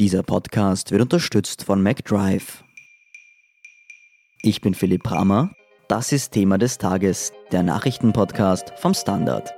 Dieser Podcast wird unterstützt von MacDrive. Ich bin Philipp Brammer. Das ist Thema des Tages, der Nachrichtenpodcast vom Standard.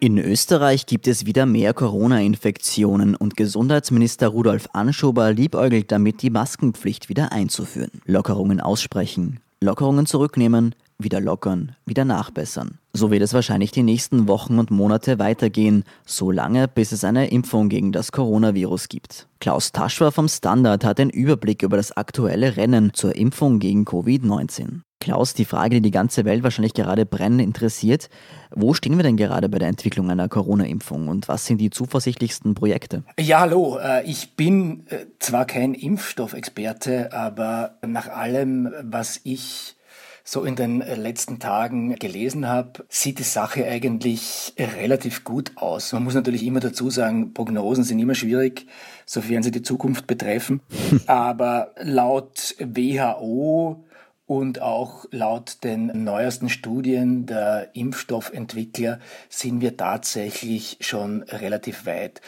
In Österreich gibt es wieder mehr Corona-Infektionen und Gesundheitsminister Rudolf Anschober liebäugelt damit, die Maskenpflicht wieder einzuführen. Lockerungen aussprechen, Lockerungen zurücknehmen, wieder lockern, wieder nachbessern. So wird es wahrscheinlich die nächsten Wochen und Monate weitergehen, so lange bis es eine Impfung gegen das Coronavirus gibt. Klaus Taschwer vom Standard hat den Überblick über das aktuelle Rennen zur Impfung gegen Covid-19. Klaus, die Frage, die die ganze Welt wahrscheinlich gerade brennend interessiert, wo stehen wir denn gerade bei der Entwicklung einer Corona-Impfung und was sind die zuversichtlichsten Projekte? Ja, hallo, äh, ich bin äh, zwar kein Impfstoffexperte, aber nach allem, was ich so in den äh, letzten Tagen gelesen habe, sieht die Sache eigentlich relativ gut aus. Man muss natürlich immer dazu sagen, Prognosen sind immer schwierig, sofern sie die Zukunft betreffen. Aber laut WHO und auch laut den neuesten Studien der Impfstoffentwickler sind wir tatsächlich schon relativ weit.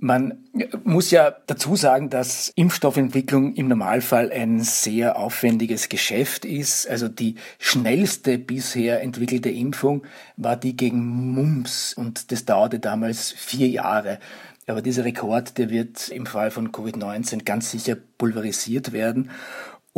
Man muss ja dazu sagen, dass Impfstoffentwicklung im Normalfall ein sehr aufwendiges Geschäft ist. Also die schnellste bisher entwickelte Impfung war die gegen Mumps und das dauerte damals vier Jahre. Aber dieser Rekord, der wird im Fall von Covid-19 ganz sicher pulverisiert werden.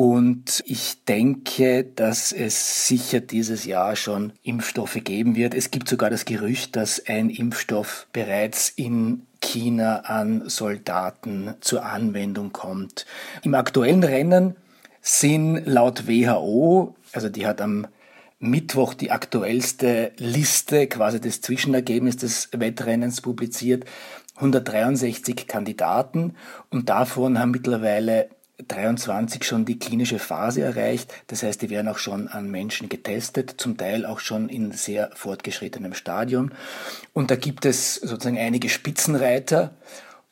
Und ich denke, dass es sicher dieses Jahr schon Impfstoffe geben wird. Es gibt sogar das Gerücht, dass ein Impfstoff bereits in China an Soldaten zur Anwendung kommt. Im aktuellen Rennen sind laut WHO, also die hat am Mittwoch die aktuellste Liste, quasi das Zwischenergebnis des Wettrennens publiziert, 163 Kandidaten und davon haben mittlerweile 23 schon die klinische Phase erreicht. Das heißt, die werden auch schon an Menschen getestet, zum Teil auch schon in sehr fortgeschrittenem Stadium. Und da gibt es sozusagen einige Spitzenreiter.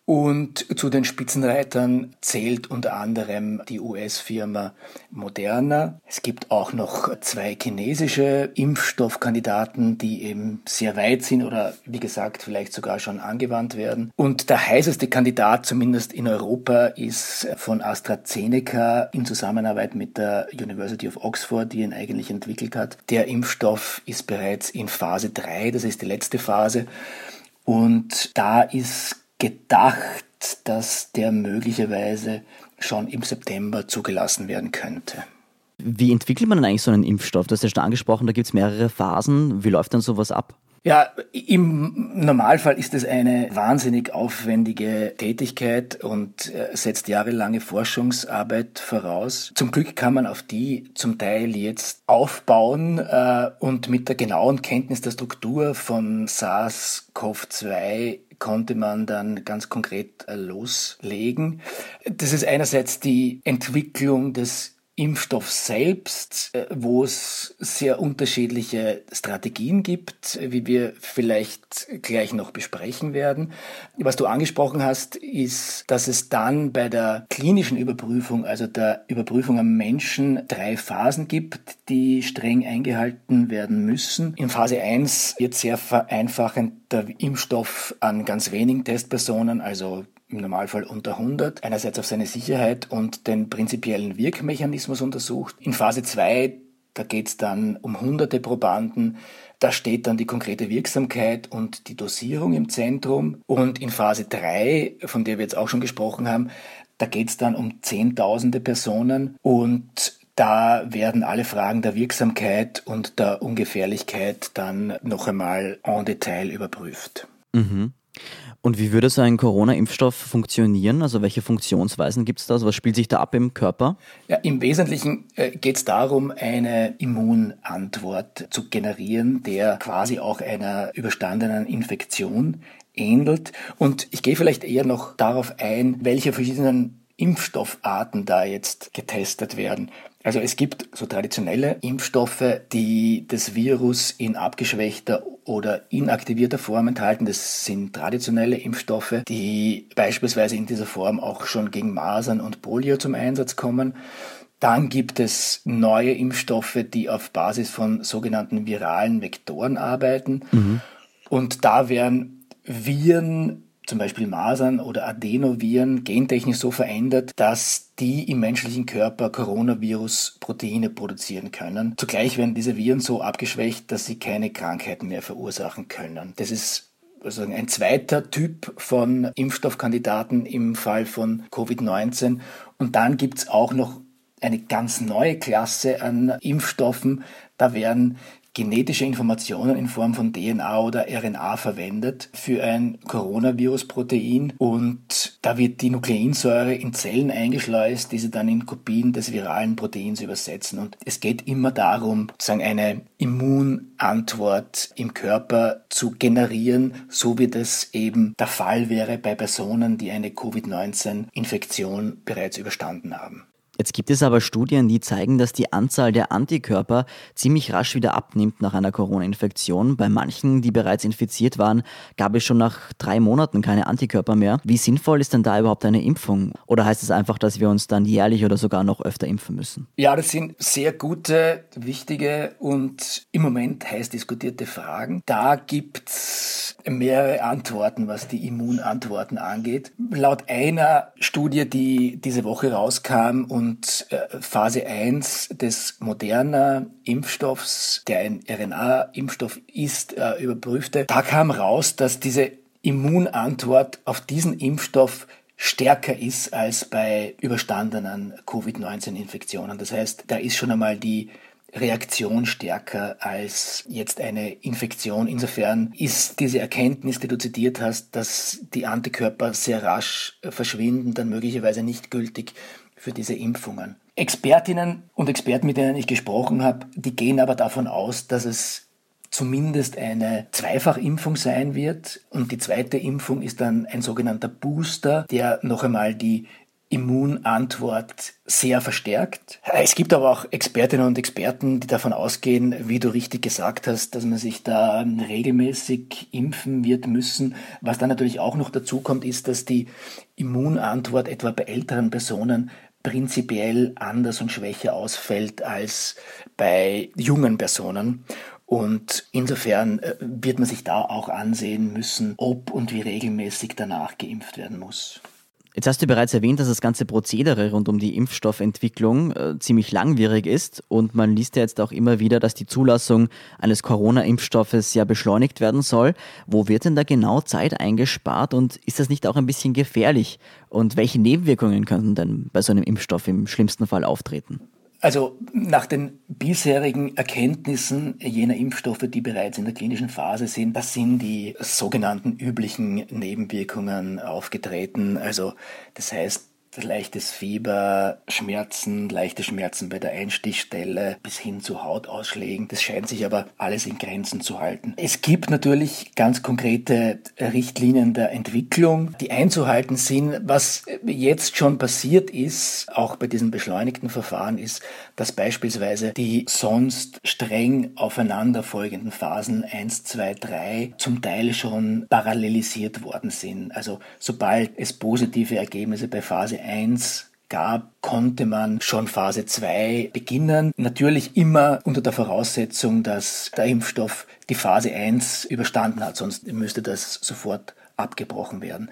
Und zu den Spitzenreitern zählt unter anderem die US-Firma Moderna. Es gibt auch noch zwei chinesische Impfstoffkandidaten, die eben sehr weit sind oder wie gesagt vielleicht sogar schon angewandt werden. Und der heißeste Kandidat, zumindest in Europa, ist von AstraZeneca in Zusammenarbeit mit der University of Oxford, die ihn eigentlich entwickelt hat. Der Impfstoff ist bereits in Phase 3, das ist die letzte Phase. Und da ist gedacht, dass der möglicherweise schon im September zugelassen werden könnte. Wie entwickelt man denn eigentlich so einen Impfstoff? Du hast ja schon angesprochen, da gibt es mehrere Phasen. Wie läuft dann sowas ab? Ja, im Normalfall ist es eine wahnsinnig aufwendige Tätigkeit und äh, setzt jahrelange Forschungsarbeit voraus. Zum Glück kann man auf die zum Teil jetzt aufbauen äh, und mit der genauen Kenntnis der Struktur von SARS-CoV-2 konnte man dann ganz konkret äh, loslegen. Das ist einerseits die Entwicklung des Impfstoff selbst, äh, wo es sehr unterschiedliche Strategien gibt, wie wir vielleicht gleich noch besprechen werden. Was du angesprochen hast, ist, dass es dann bei der klinischen Überprüfung, also der Überprüfung am Menschen, drei Phasen gibt, die streng eingehalten werden müssen. In Phase 1 wird sehr vereinfachend der Impfstoff an ganz wenigen Testpersonen, also im Normalfall unter 100, einerseits auf seine Sicherheit und den prinzipiellen Wirkmechanismus untersucht. In Phase 2, da geht es dann um hunderte Probanden, da steht dann die konkrete Wirksamkeit und die Dosierung im Zentrum. Und in Phase 3, von der wir jetzt auch schon gesprochen haben, da geht es dann um Zehntausende Personen und da werden alle Fragen der Wirksamkeit und der Ungefährlichkeit dann noch einmal en Detail überprüft. Mhm. Und wie würde so ein Corona-Impfstoff funktionieren? Also welche Funktionsweisen gibt es da? Also was spielt sich da ab im Körper? Ja, Im Wesentlichen äh, geht es darum, eine Immunantwort zu generieren, der quasi auch einer überstandenen Infektion ähnelt. Und ich gehe vielleicht eher noch darauf ein, welche verschiedenen Impfstoffarten da jetzt getestet werden. Also es gibt so traditionelle Impfstoffe, die das Virus in abgeschwächter oder inaktivierter Form enthalten. Das sind traditionelle Impfstoffe, die beispielsweise in dieser Form auch schon gegen Masern und Polio zum Einsatz kommen. Dann gibt es neue Impfstoffe, die auf Basis von sogenannten viralen Vektoren arbeiten. Mhm. Und da werden Viren, zum Beispiel Masern oder Adenoviren, gentechnisch so verändert, dass die im menschlichen Körper Coronavirus-Proteine produzieren können. Zugleich werden diese Viren so abgeschwächt, dass sie keine Krankheiten mehr verursachen können. Das ist also ein zweiter Typ von Impfstoffkandidaten im Fall von Covid-19. Und dann gibt's auch noch eine ganz neue Klasse an Impfstoffen. Da werden genetische Informationen in Form von DNA oder RNA verwendet für ein Coronavirus-Protein und da wird die Nukleinsäure in Zellen eingeschleust, die sie dann in Kopien des viralen Proteins übersetzen. Und es geht immer darum, sozusagen eine Immunantwort im Körper zu generieren, so wie das eben der Fall wäre bei Personen, die eine Covid-19-Infektion bereits überstanden haben. Jetzt gibt es aber Studien, die zeigen, dass die Anzahl der Antikörper ziemlich rasch wieder abnimmt nach einer Corona-Infektion. Bei manchen, die bereits infiziert waren, gab es schon nach drei Monaten keine Antikörper mehr. Wie sinnvoll ist denn da überhaupt eine Impfung? Oder heißt es einfach, dass wir uns dann jährlich oder sogar noch öfter impfen müssen? Ja, das sind sehr gute, wichtige und im Moment heiß diskutierte Fragen. Da gibt's mehrere Antworten, was die Immunantworten angeht. Laut einer Studie, die diese Woche rauskam und äh, Phase 1 des Moderna Impfstoffs, der ein RNA-Impfstoff ist, äh, überprüfte, da kam raus, dass diese Immunantwort auf diesen Impfstoff stärker ist als bei überstandenen Covid-19-Infektionen. Das heißt, da ist schon einmal die Reaktion stärker als jetzt eine Infektion. Insofern ist diese Erkenntnis, die du zitiert hast, dass die Antikörper sehr rasch verschwinden, dann möglicherweise nicht gültig für diese Impfungen. Expertinnen und Experten, mit denen ich gesprochen habe, die gehen aber davon aus, dass es zumindest eine Zweifachimpfung sein wird. Und die zweite Impfung ist dann ein sogenannter Booster, der noch einmal die Immunantwort sehr verstärkt. Es gibt aber auch Expertinnen und Experten, die davon ausgehen, wie du richtig gesagt hast, dass man sich da regelmäßig impfen wird müssen. Was dann natürlich auch noch dazu kommt, ist, dass die Immunantwort etwa bei älteren Personen prinzipiell anders und schwächer ausfällt als bei jungen Personen. Und insofern äh, wird man sich da auch ansehen müssen, ob und wie regelmäßig danach geimpft werden muss. Jetzt hast du bereits erwähnt, dass das ganze Prozedere rund um die Impfstoffentwicklung äh, ziemlich langwierig ist und man liest ja jetzt auch immer wieder, dass die Zulassung eines Corona-Impfstoffes ja beschleunigt werden soll. Wo wird denn da genau Zeit eingespart und ist das nicht auch ein bisschen gefährlich? Und welche Nebenwirkungen könnten denn bei so einem Impfstoff im schlimmsten Fall auftreten? Also nach den bisherigen Erkenntnissen jener Impfstoffe, die bereits in der klinischen Phase sind, das sind die sogenannten üblichen Nebenwirkungen aufgetreten. Also das heißt leichtes Fieber, Schmerzen, leichte Schmerzen bei der Einstichstelle bis hin zu Hautausschlägen. Das scheint sich aber alles in Grenzen zu halten. Es gibt natürlich ganz konkrete Richtlinien der Entwicklung, die einzuhalten sind. Was jetzt schon passiert ist, auch bei diesen beschleunigten Verfahren, ist, dass beispielsweise die sonst streng aufeinanderfolgenden Phasen 1, 2, 3 zum Teil schon parallelisiert worden sind. Also sobald es positive Ergebnisse bei Phase 1 gab, konnte man schon Phase 2 beginnen. Natürlich immer unter der Voraussetzung, dass der Impfstoff die Phase 1 überstanden hat, sonst müsste das sofort abgebrochen werden.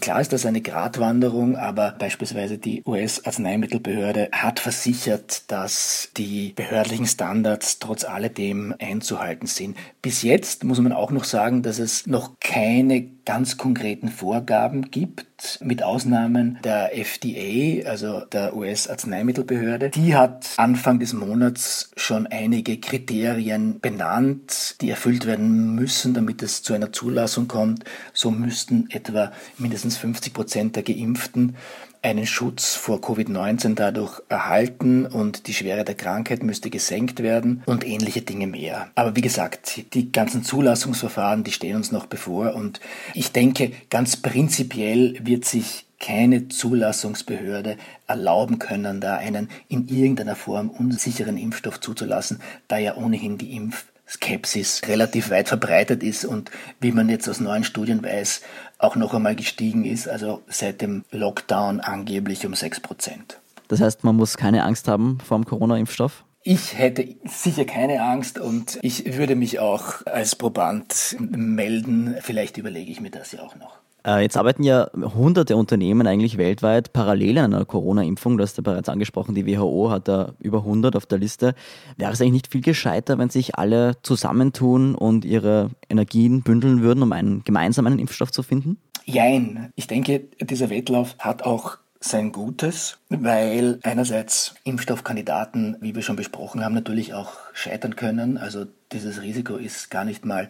Klar ist das eine Gratwanderung, aber beispielsweise die US-Arzneimittelbehörde hat versichert, dass die behördlichen Standards trotz alledem einzuhalten sind. Bis jetzt muss man auch noch sagen, dass es noch keine ganz konkreten Vorgaben gibt, mit Ausnahmen der FDA, also der US-Arzneimittelbehörde. Die hat Anfang des Monats schon einige Kriterien benannt, die erfüllt werden müssen, damit es zu einer Zulassung kommt. So müssten etwa mindestens 50 Prozent der Geimpften einen Schutz vor Covid-19 dadurch erhalten und die Schwere der Krankheit müsste gesenkt werden und ähnliche Dinge mehr. Aber wie gesagt, die ganzen Zulassungsverfahren, die stehen uns noch bevor und ich denke, ganz prinzipiell wird sich keine Zulassungsbehörde erlauben können, da einen in irgendeiner Form unsicheren Impfstoff zuzulassen, da ja ohnehin die Impf Skepsis relativ weit verbreitet ist und wie man jetzt aus neuen Studien weiß, auch noch einmal gestiegen ist, also seit dem Lockdown angeblich um 6 Prozent. Das heißt, man muss keine Angst haben vor dem Corona-Impfstoff? Ich hätte sicher keine Angst und ich würde mich auch als Proband melden. Vielleicht überlege ich mir das ja auch noch. Äh, jetzt arbeiten ja hunderte Unternehmen eigentlich weltweit parallel an einer Corona-Impfung. Du hast ja bereits angesprochen, die WHO hat da über 100 auf der Liste. Wäre es eigentlich nicht viel gescheiter, wenn sich alle zusammentun und ihre Energien bündeln würden, um einen gemeinsam einen Impfstoff zu finden? Jein. Ich denke, dieser Wettlauf hat auch sein Gutes, weil einerseits Impfstoffkandidaten, wie wir schon besprochen haben, natürlich auch scheitern können. Also dieses Risiko ist gar nicht mal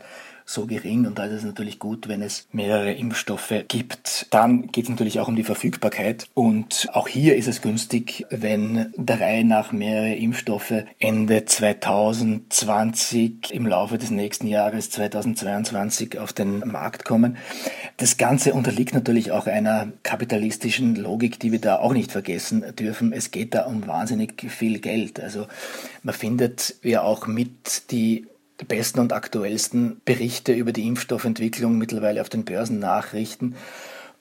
so gering und da ist es natürlich gut, wenn es mehrere Impfstoffe gibt. Dann geht es natürlich auch um die Verfügbarkeit und auch hier ist es günstig, wenn der Reihe nach mehrere Impfstoffe Ende 2020 im Laufe des nächsten Jahres 2022 auf den Markt kommen. Das Ganze unterliegt natürlich auch einer kapitalistischen Logik, die wir da auch nicht vergessen dürfen. Es geht da um wahnsinnig viel Geld. Also man findet ja auch mit die besten und aktuellsten Berichte über die Impfstoffentwicklung mittlerweile auf den Börsennachrichten.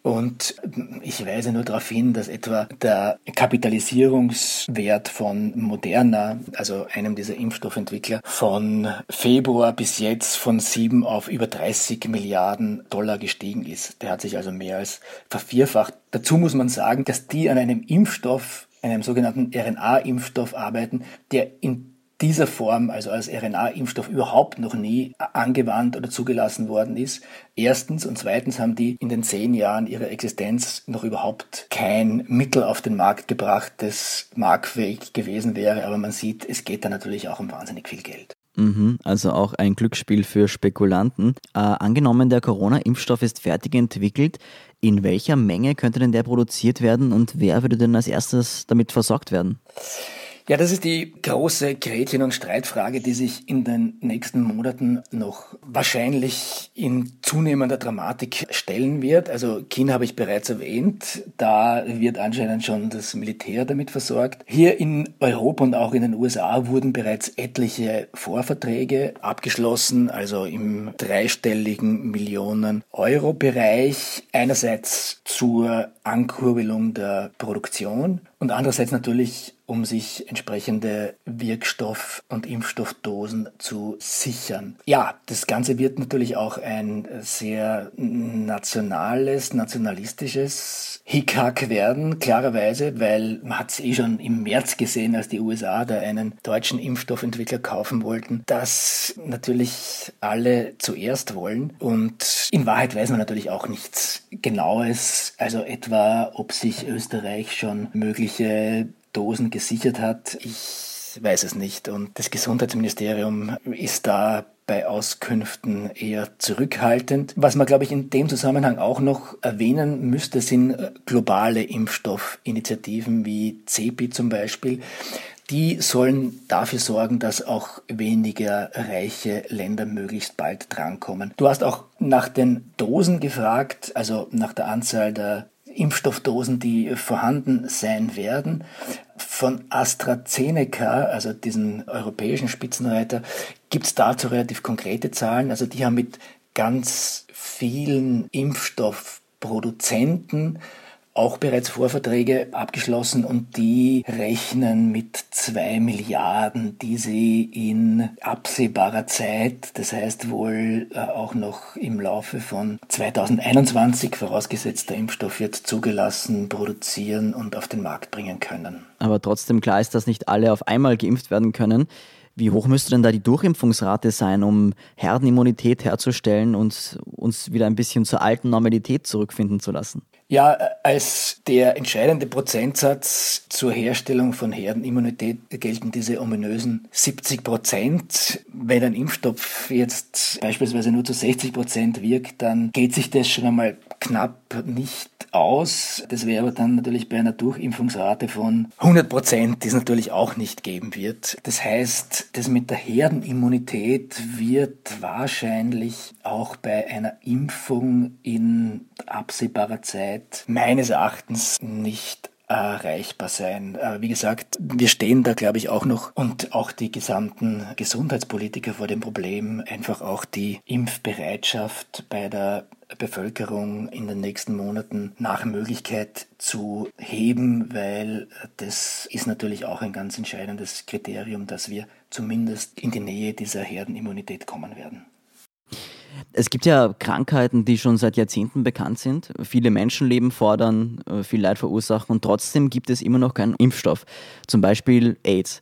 Und ich weise nur darauf hin, dass etwa der Kapitalisierungswert von Moderna, also einem dieser Impfstoffentwickler, von Februar bis jetzt von sieben auf über 30 Milliarden Dollar gestiegen ist. Der hat sich also mehr als vervierfacht. Dazu muss man sagen, dass die an einem Impfstoff, einem sogenannten RNA-Impfstoff arbeiten, der in dieser Form, also als RNA-Impfstoff, überhaupt noch nie angewandt oder zugelassen worden ist. Erstens und zweitens haben die in den zehn Jahren ihrer Existenz noch überhaupt kein Mittel auf den Markt gebracht, das marktfähig gewesen wäre. Aber man sieht, es geht da natürlich auch um wahnsinnig viel Geld. Mhm, also auch ein Glücksspiel für Spekulanten. Äh, angenommen, der Corona-Impfstoff ist fertig entwickelt. In welcher Menge könnte denn der produziert werden und wer würde denn als erstes damit versorgt werden? Ja, das ist die große Gretchen- und Streitfrage, die sich in den nächsten Monaten noch wahrscheinlich in zunehmender Dramatik stellen wird. Also China habe ich bereits erwähnt. Da wird anscheinend schon das Militär damit versorgt. Hier in Europa und auch in den USA wurden bereits etliche Vorverträge abgeschlossen, also im dreistelligen Millionen Euro Bereich. Einerseits zur Ankurbelung der Produktion und andererseits natürlich um sich entsprechende Wirkstoff- und Impfstoffdosen zu sichern. Ja, das Ganze wird natürlich auch ein sehr nationales, nationalistisches Hickhack werden, klarerweise, weil man hat es eh schon im März gesehen, als die USA da einen deutschen Impfstoffentwickler kaufen wollten, dass natürlich alle zuerst wollen und in Wahrheit weiß man natürlich auch nichts Genaues, also etwa, ob sich Österreich schon mögliche Dosen gesichert hat. Ich weiß es nicht. Und das Gesundheitsministerium ist da bei Auskünften eher zurückhaltend. Was man, glaube ich, in dem Zusammenhang auch noch erwähnen müsste, sind globale Impfstoffinitiativen wie CEPI zum Beispiel. Die sollen dafür sorgen, dass auch weniger reiche Länder möglichst bald drankommen. Du hast auch nach den Dosen gefragt, also nach der Anzahl der Impfstoffdosen, die vorhanden sein werden. Von AstraZeneca, also diesen europäischen Spitzenreiter, gibt es dazu relativ konkrete Zahlen. Also die haben mit ganz vielen Impfstoffproduzenten auch bereits Vorverträge abgeschlossen und die rechnen mit zwei Milliarden, die sie in absehbarer Zeit, das heißt wohl äh, auch noch im Laufe von 2021, vorausgesetzt der Impfstoff wird zugelassen, produzieren und auf den Markt bringen können. Aber trotzdem klar ist, dass nicht alle auf einmal geimpft werden können. Wie hoch müsste denn da die Durchimpfungsrate sein, um Herdenimmunität herzustellen und uns wieder ein bisschen zur alten Normalität zurückfinden zu lassen? Ja, als der entscheidende Prozentsatz zur Herstellung von Herdenimmunität gelten diese ominösen 70 Prozent. Wenn ein Impfstoff jetzt beispielsweise nur zu 60 Prozent wirkt, dann geht sich das schon einmal knapp nicht aus. Das wäre aber dann natürlich bei einer Durchimpfungsrate von 100 Prozent, die es natürlich auch nicht geben wird. Das heißt, das mit der Herdenimmunität wird wahrscheinlich auch bei einer Impfung in absehbarer Zeit meines Erachtens nicht erreichbar sein. Wie gesagt, wir stehen da, glaube ich, auch noch und auch die gesamten Gesundheitspolitiker vor dem Problem, einfach auch die Impfbereitschaft bei der Bevölkerung in den nächsten Monaten nach Möglichkeit zu heben, weil das ist natürlich auch ein ganz entscheidendes Kriterium, dass wir zumindest in die Nähe dieser Herdenimmunität kommen werden. Es gibt ja Krankheiten, die schon seit Jahrzehnten bekannt sind, viele Menschenleben fordern, äh, viel Leid verursachen und trotzdem gibt es immer noch keinen Impfstoff. Zum Beispiel AIDS.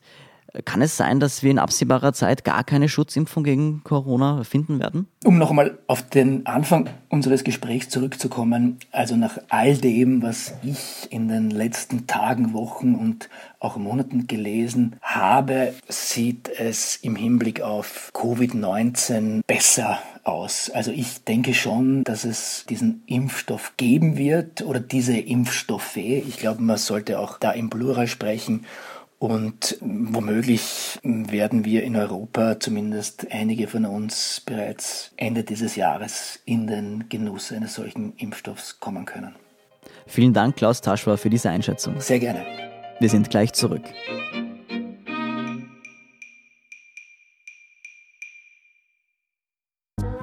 Kann es sein, dass wir in absehbarer Zeit gar keine Schutzimpfung gegen Corona finden werden? Um nochmal auf den Anfang unseres Gesprächs zurückzukommen, also nach all dem, was ich in den letzten Tagen, Wochen und auch Monaten gelesen habe, sieht es im Hinblick auf Covid-19 besser aus. Also ich denke schon, dass es diesen Impfstoff geben wird oder diese Impfstoffe. Ich glaube, man sollte auch da im Plural sprechen. Und womöglich werden wir in Europa, zumindest einige von uns, bereits Ende dieses Jahres in den Genuss eines solchen Impfstoffs kommen können. Vielen Dank, Klaus Taschwa, für diese Einschätzung. Sehr gerne. Wir sind gleich zurück.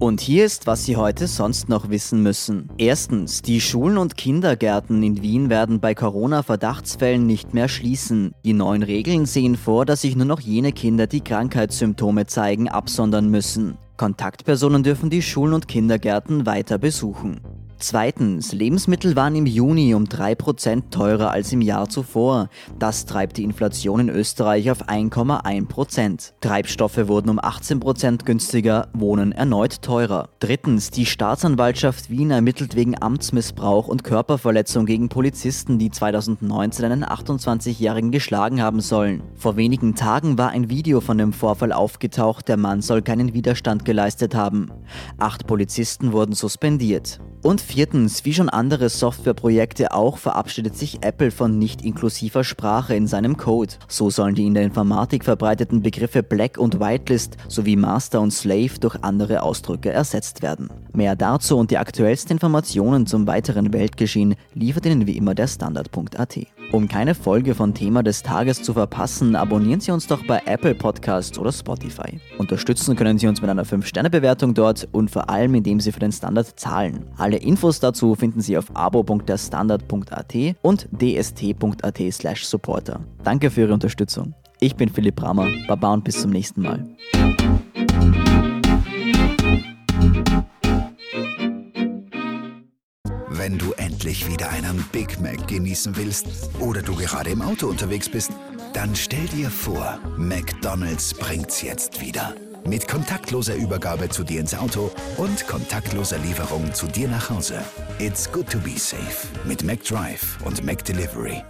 Und hier ist, was Sie heute sonst noch wissen müssen. Erstens, die Schulen und Kindergärten in Wien werden bei Corona-Verdachtsfällen nicht mehr schließen. Die neuen Regeln sehen vor, dass sich nur noch jene Kinder, die Krankheitssymptome zeigen, absondern müssen. Kontaktpersonen dürfen die Schulen und Kindergärten weiter besuchen. Zweitens, Lebensmittel waren im Juni um 3% teurer als im Jahr zuvor. Das treibt die Inflation in Österreich auf 1,1%. Treibstoffe wurden um 18% günstiger, Wohnen erneut teurer. Drittens, die Staatsanwaltschaft Wien ermittelt wegen Amtsmissbrauch und Körperverletzung gegen Polizisten, die 2019 einen 28-Jährigen geschlagen haben sollen. Vor wenigen Tagen war ein Video von dem Vorfall aufgetaucht, der Mann soll keinen Widerstand geleistet haben. Acht Polizisten wurden suspendiert. Und viertens, wie schon andere Softwareprojekte auch, verabschiedet sich Apple von nicht inklusiver Sprache in seinem Code. So sollen die in der Informatik verbreiteten Begriffe Black und Whitelist sowie Master und Slave durch andere Ausdrücke ersetzt werden. Mehr dazu und die aktuellsten Informationen zum weiteren Weltgeschehen liefert Ihnen wie immer der Standard.at. Um keine Folge von Thema des Tages zu verpassen, abonnieren Sie uns doch bei Apple Podcasts oder Spotify. Unterstützen können Sie uns mit einer 5-Sterne-Bewertung dort und vor allem, indem Sie für den Standard zahlen. Alle Infos dazu finden Sie auf abo.derstandard.at und dst.at slash supporter. Danke für Ihre Unterstützung. Ich bin Philipp Brammer, Baba und bis zum nächsten Mal. Wenn du endlich wieder einen Big Mac genießen willst oder du gerade im Auto unterwegs bist, dann stell dir vor, McDonald's bringt's jetzt wieder. Mit kontaktloser Übergabe zu dir ins Auto und kontaktloser Lieferung zu dir nach Hause. It's good to be safe mit McDrive und McDelivery.